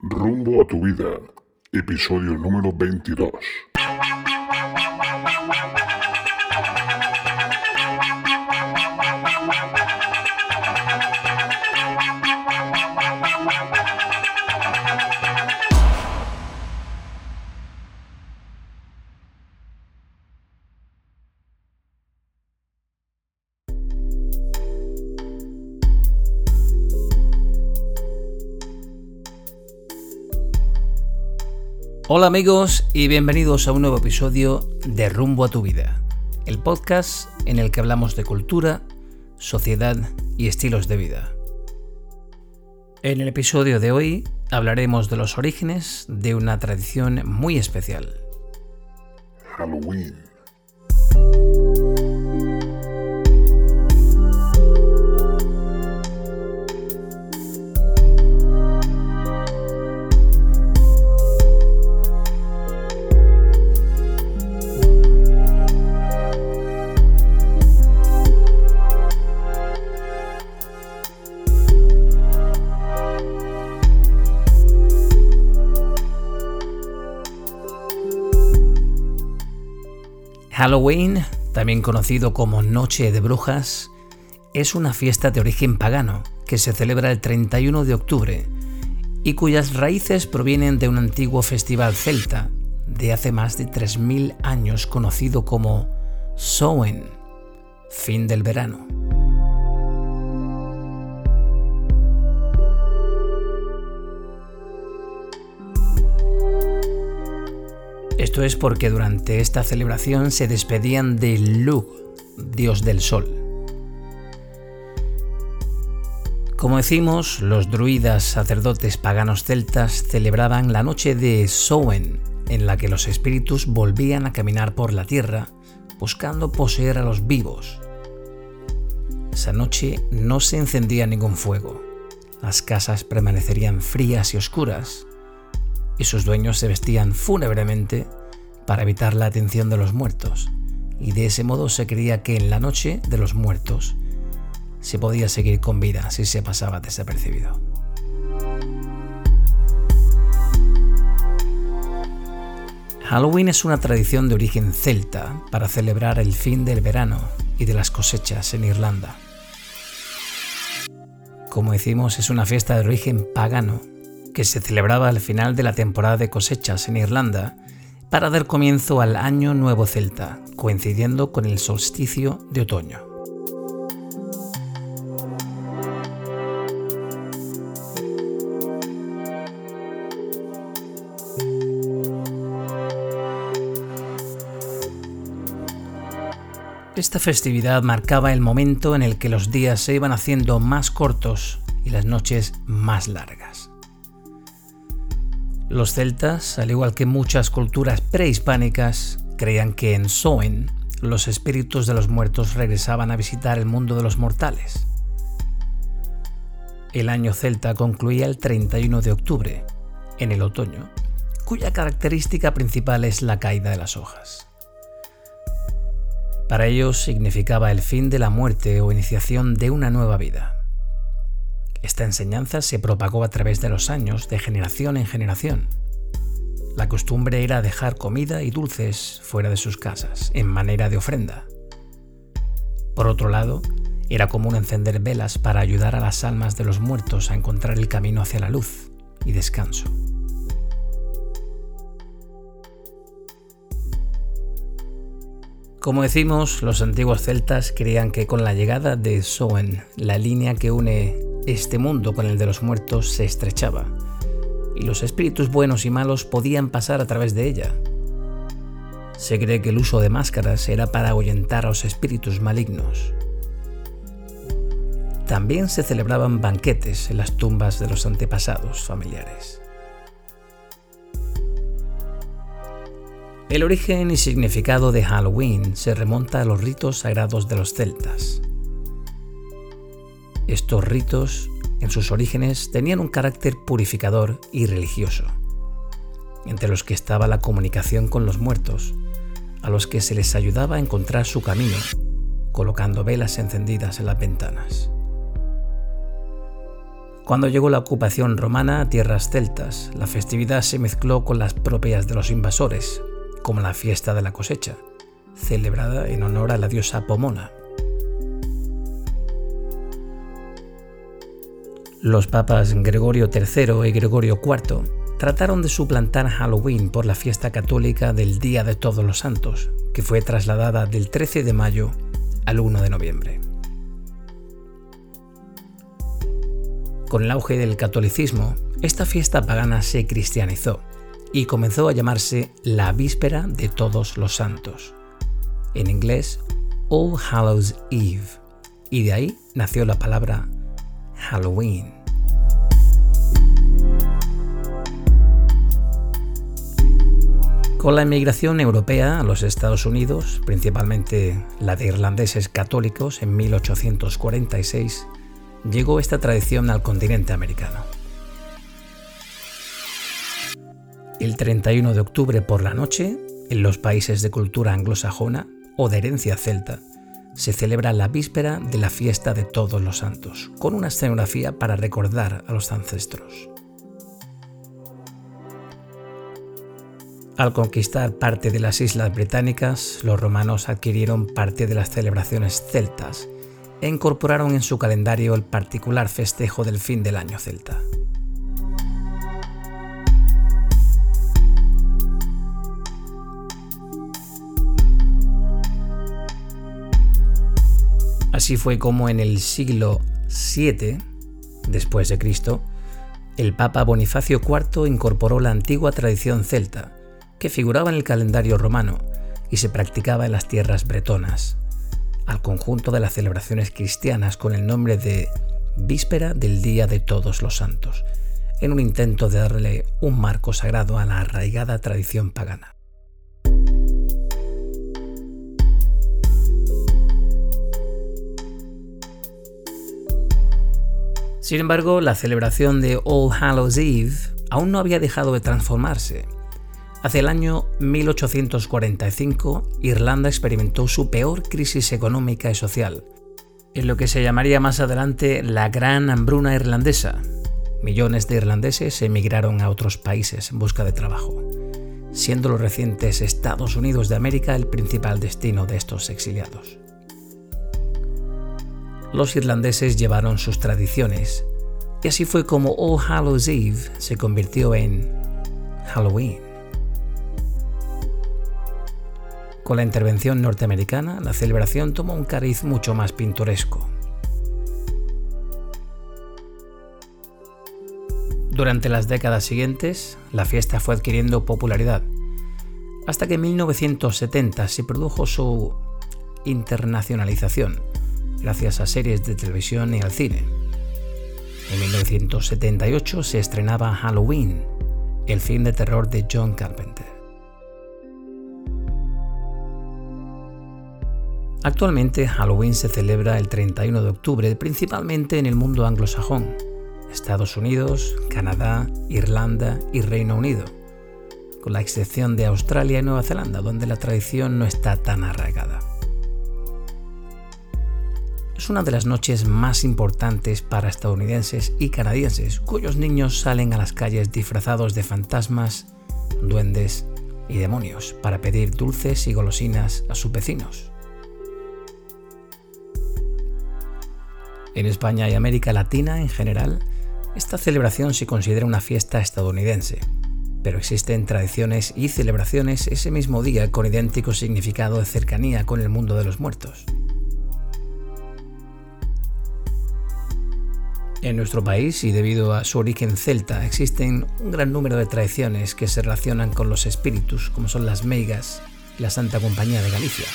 Rumbo a tu vida, episodio número 22. Hola amigos y bienvenidos a un nuevo episodio de Rumbo a tu vida, el podcast en el que hablamos de cultura, sociedad y estilos de vida. En el episodio de hoy hablaremos de los orígenes de una tradición muy especial. Halloween. Halloween, también conocido como Noche de Brujas, es una fiesta de origen pagano que se celebra el 31 de octubre y cuyas raíces provienen de un antiguo festival celta de hace más de 3.000 años conocido como Samhain, fin del verano. Esto es porque durante esta celebración se despedían de Lug, dios del sol. Como decimos, los druidas sacerdotes paganos celtas celebraban la noche de Samhain, en la que los espíritus volvían a caminar por la tierra buscando poseer a los vivos. Esa noche no se encendía ningún fuego, las casas permanecerían frías y oscuras, y sus dueños se vestían fúnebremente para evitar la atención de los muertos, y de ese modo se creía que en la noche de los muertos se podía seguir con vida si se pasaba desapercibido. Halloween es una tradición de origen celta para celebrar el fin del verano y de las cosechas en Irlanda. Como decimos, es una fiesta de origen pagano que se celebraba al final de la temporada de cosechas en Irlanda para dar comienzo al Año Nuevo Celta, coincidiendo con el solsticio de otoño. Esta festividad marcaba el momento en el que los días se iban haciendo más cortos y las noches más largas. Los celtas, al igual que muchas culturas prehispánicas, creían que en Soen los espíritus de los muertos regresaban a visitar el mundo de los mortales. El año celta concluía el 31 de octubre, en el otoño, cuya característica principal es la caída de las hojas. Para ellos significaba el fin de la muerte o iniciación de una nueva vida. Esta enseñanza se propagó a través de los años, de generación en generación. La costumbre era dejar comida y dulces fuera de sus casas, en manera de ofrenda. Por otro lado, era común encender velas para ayudar a las almas de los muertos a encontrar el camino hacia la luz y descanso. Como decimos, los antiguos celtas creían que con la llegada de Soen, la línea que une este mundo con el de los muertos se estrechaba, y los espíritus buenos y malos podían pasar a través de ella. Se cree que el uso de máscaras era para ahuyentar a los espíritus malignos. También se celebraban banquetes en las tumbas de los antepasados familiares. El origen y significado de Halloween se remonta a los ritos sagrados de los celtas. Estos ritos, en sus orígenes, tenían un carácter purificador y religioso, entre los que estaba la comunicación con los muertos, a los que se les ayudaba a encontrar su camino, colocando velas encendidas en las ventanas. Cuando llegó la ocupación romana a tierras celtas, la festividad se mezcló con las propias de los invasores, como la fiesta de la cosecha, celebrada en honor a la diosa Pomona. Los papas Gregorio III y Gregorio IV trataron de suplantar Halloween por la fiesta católica del Día de Todos los Santos, que fue trasladada del 13 de mayo al 1 de noviembre. Con el auge del catolicismo, esta fiesta pagana se cristianizó y comenzó a llamarse la Víspera de Todos los Santos, en inglés All Hallows Eve, y de ahí nació la palabra Halloween. Con la inmigración europea a los Estados Unidos, principalmente la de irlandeses católicos en 1846, llegó esta tradición al continente americano. El 31 de octubre por la noche, en los países de cultura anglosajona o de herencia celta, se celebra la víspera de la fiesta de todos los santos, con una escenografía para recordar a los ancestros. Al conquistar parte de las islas británicas, los romanos adquirieron parte de las celebraciones celtas e incorporaron en su calendario el particular festejo del fin del año celta. Así fue como en el siglo VII después de Cristo, el Papa Bonifacio IV incorporó la antigua tradición celta, que figuraba en el calendario romano y se practicaba en las tierras bretonas, al conjunto de las celebraciones cristianas con el nombre de Víspera del Día de Todos los Santos, en un intento de darle un marco sagrado a la arraigada tradición pagana. Sin embargo, la celebración de All Hallows Eve aún no había dejado de transformarse. Hacia el año 1845, Irlanda experimentó su peor crisis económica y social, en lo que se llamaría más adelante la Gran Hambruna Irlandesa. Millones de irlandeses emigraron a otros países en busca de trabajo, siendo los recientes Estados Unidos de América el principal destino de estos exiliados los irlandeses llevaron sus tradiciones, y así fue como All Hallows Eve se convirtió en Halloween. Con la intervención norteamericana, la celebración tomó un cariz mucho más pintoresco. Durante las décadas siguientes, la fiesta fue adquiriendo popularidad, hasta que en 1970 se produjo su internacionalización, gracias a series de televisión y al cine. En 1978 se estrenaba Halloween, el film de terror de John Carpenter. Actualmente Halloween se celebra el 31 de octubre principalmente en el mundo anglosajón, Estados Unidos, Canadá, Irlanda y Reino Unido, con la excepción de Australia y Nueva Zelanda, donde la tradición no está tan arraigada es una de las noches más importantes para estadounidenses y canadienses, cuyos niños salen a las calles disfrazados de fantasmas, duendes y demonios para pedir dulces y golosinas a sus vecinos. En España y América Latina en general, esta celebración se considera una fiesta estadounidense, pero existen tradiciones y celebraciones ese mismo día con idéntico significado de cercanía con el mundo de los muertos. En nuestro país, y debido a su origen celta, existen un gran número de tradiciones que se relacionan con los espíritus, como son las meigas y la Santa Compañía de Galicia.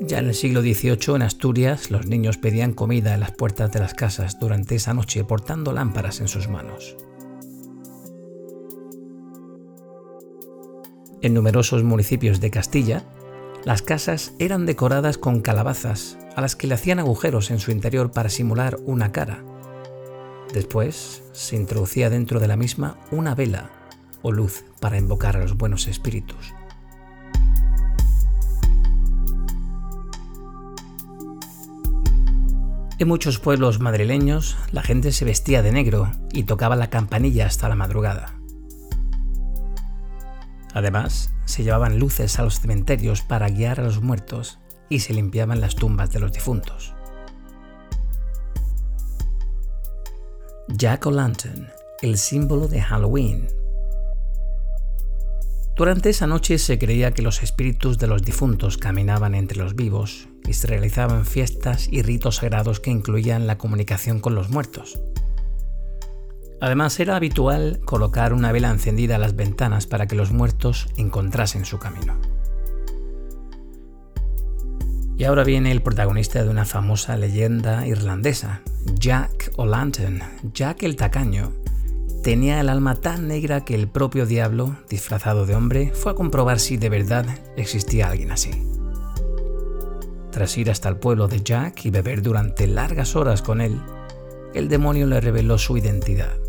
Ya en el siglo XVIII, en Asturias, los niños pedían comida en las puertas de las casas durante esa noche portando lámparas en sus manos. En numerosos municipios de Castilla, las casas eran decoradas con calabazas, a las que le hacían agujeros en su interior para simular una cara. Después se introducía dentro de la misma una vela o luz para invocar a los buenos espíritus. En muchos pueblos madrileños la gente se vestía de negro y tocaba la campanilla hasta la madrugada. Además, se llevaban luces a los cementerios para guiar a los muertos y se limpiaban las tumbas de los difuntos. Jack O'Lantern, el símbolo de Halloween. Durante esa noche se creía que los espíritus de los difuntos caminaban entre los vivos y se realizaban fiestas y ritos sagrados que incluían la comunicación con los muertos. Además era habitual colocar una vela encendida a las ventanas para que los muertos encontrasen su camino. Y ahora viene el protagonista de una famosa leyenda irlandesa, Jack O'Lantern, Jack el Tacaño. Tenía el alma tan negra que el propio diablo, disfrazado de hombre, fue a comprobar si de verdad existía alguien así. Tras ir hasta el pueblo de Jack y beber durante largas horas con él, el demonio le reveló su identidad.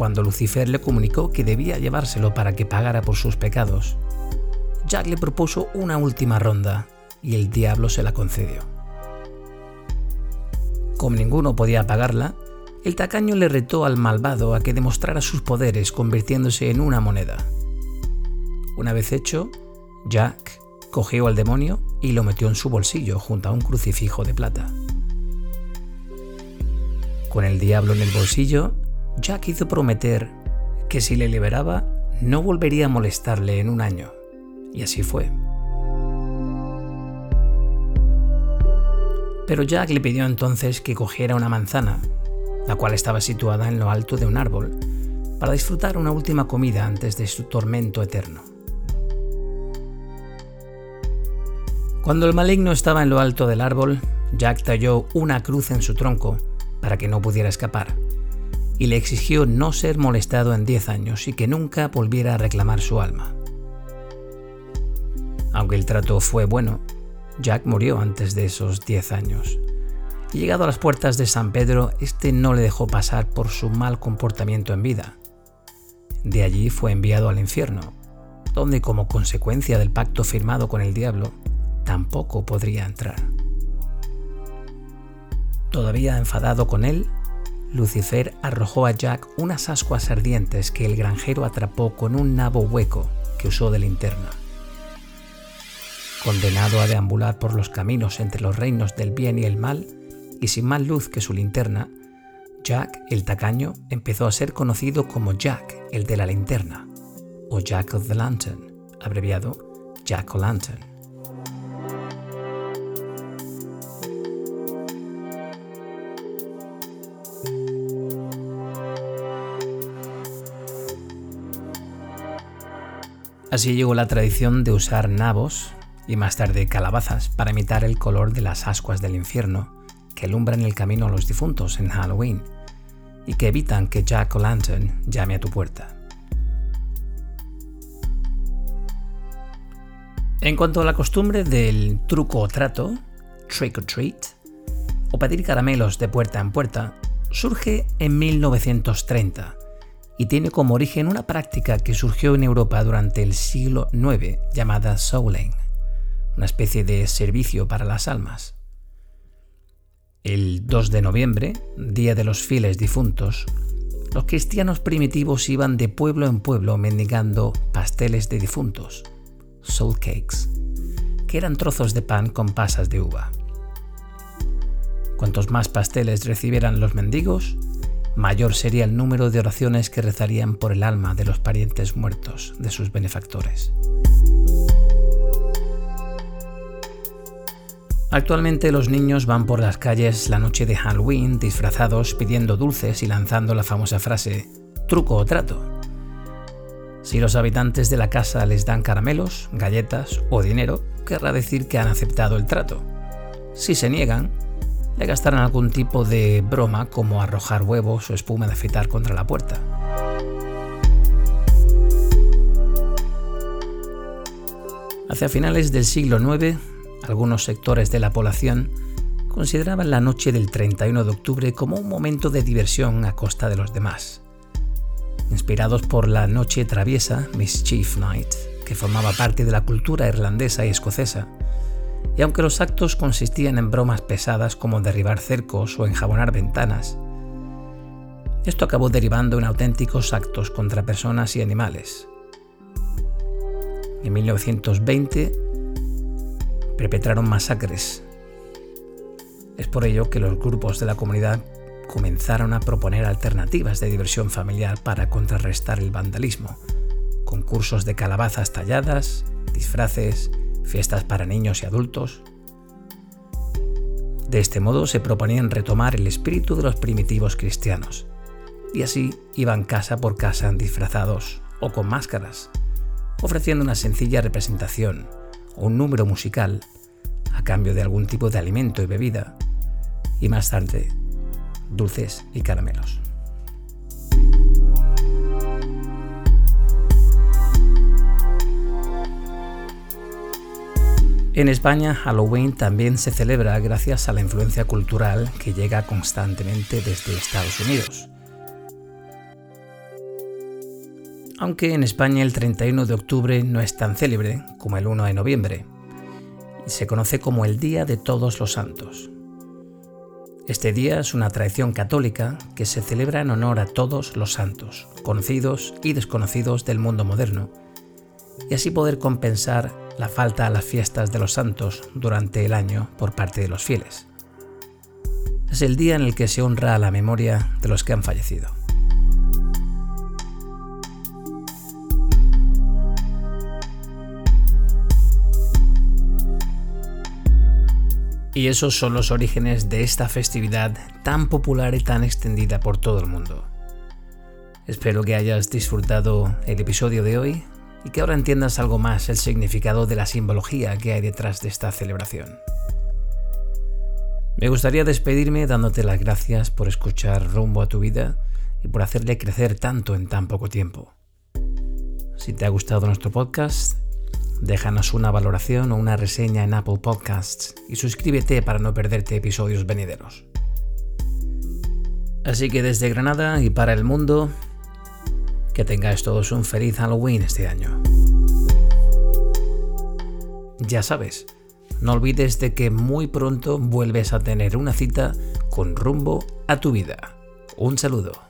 Cuando Lucifer le comunicó que debía llevárselo para que pagara por sus pecados, Jack le propuso una última ronda y el diablo se la concedió. Como ninguno podía pagarla, el tacaño le retó al malvado a que demostrara sus poderes convirtiéndose en una moneda. Una vez hecho, Jack cogió al demonio y lo metió en su bolsillo junto a un crucifijo de plata. Con el diablo en el bolsillo, Jack hizo prometer que si le liberaba no volvería a molestarle en un año. Y así fue. Pero Jack le pidió entonces que cogiera una manzana, la cual estaba situada en lo alto de un árbol, para disfrutar una última comida antes de su tormento eterno. Cuando el maligno estaba en lo alto del árbol, Jack talló una cruz en su tronco para que no pudiera escapar y le exigió no ser molestado en 10 años y que nunca volviera a reclamar su alma. Aunque el trato fue bueno, Jack murió antes de esos 10 años. Y llegado a las puertas de San Pedro, este no le dejó pasar por su mal comportamiento en vida. De allí fue enviado al infierno, donde como consecuencia del pacto firmado con el diablo, tampoco podría entrar. Todavía enfadado con él, Lucifer arrojó a Jack unas ascuas ardientes que el granjero atrapó con un nabo hueco que usó de linterna. Condenado a deambular por los caminos entre los reinos del bien y el mal, y sin más luz que su linterna, Jack el tacaño empezó a ser conocido como Jack el de la linterna, o Jack of the Lantern, abreviado Jack O'Lantern. Así llegó la tradición de usar nabos y más tarde calabazas para imitar el color de las ascuas del infierno que alumbran el camino a los difuntos en Halloween y que evitan que Jack O'Lantern llame a tu puerta. En cuanto a la costumbre del truco o trato, trick or treat, o pedir caramelos de puerta en puerta, surge en 1930 y tiene como origen una práctica que surgió en Europa durante el siglo IX llamada souling, una especie de servicio para las almas. El 2 de noviembre, Día de los Fieles Difuntos, los cristianos primitivos iban de pueblo en pueblo mendigando pasteles de difuntos, soul cakes, que eran trozos de pan con pasas de uva. Cuantos más pasteles recibieran los mendigos, mayor sería el número de oraciones que rezarían por el alma de los parientes muertos de sus benefactores. Actualmente los niños van por las calles la noche de Halloween disfrazados pidiendo dulces y lanzando la famosa frase truco o trato. Si los habitantes de la casa les dan caramelos, galletas o dinero, querrá decir que han aceptado el trato. Si se niegan, le gastarán algún tipo de broma como arrojar huevos o espuma de afeitar contra la puerta. Hacia finales del siglo IX, algunos sectores de la población consideraban la noche del 31 de octubre como un momento de diversión a costa de los demás. Inspirados por la noche traviesa, Mischief Night, que formaba parte de la cultura irlandesa y escocesa, Y aunque los actos consistían en bromas pesadas como derribar cercos o enjabonar ventanas, esto acabó derivando en auténticos actos contra personas y animales. En 1920 perpetraron masacres. Es por ello que los grupos de la comunidad comenzaron a proponer alternativas de diversión familiar para contrarrestar el vandalismo, concursos de calabazas talladas, disfraces, fiestas para niños y adultos. De este modo se proponían retomar el espíritu de los primitivos cristianos, y así iban casa por casa disfrazados o con máscaras, ofreciendo una sencilla representación o un número musical a cambio de algún tipo de alimento y bebida, y más tarde dulces y caramelos. En España, Halloween también se celebra gracias a la influencia cultural que llega constantemente desde Estados Unidos. Aunque en España el 31 de octubre no es tan célebre como el 1 de noviembre, se conoce como el Día de Todos los Santos. Este día es una tradición católica que se celebra en honor a todos los santos, conocidos y desconocidos del mundo moderno, y así poder compensar la falta a las fiestas de los santos durante el año por parte de los fieles. Es el día en el que se honra a la memoria de los que han fallecido. Y esos son los orígenes de esta festividad tan popular y tan extendida por todo el mundo. Espero que hayas disfrutado el episodio de hoy y que ahora entiendas algo más el significado de la simbología que hay detrás de esta celebración. Me gustaría despedirme dándote las gracias por escuchar rumbo a tu vida y por hacerle crecer tanto en tan poco tiempo. Si te ha gustado nuestro podcast, Déjanos una valoración o una reseña en Apple Podcasts y suscríbete para no perderte episodios venideros. Así que desde Granada y para el mundo, que tengáis todos un feliz Halloween este año. Ya sabes, no olvides de que muy pronto vuelves a tener una cita con rumbo a tu vida. Un saludo.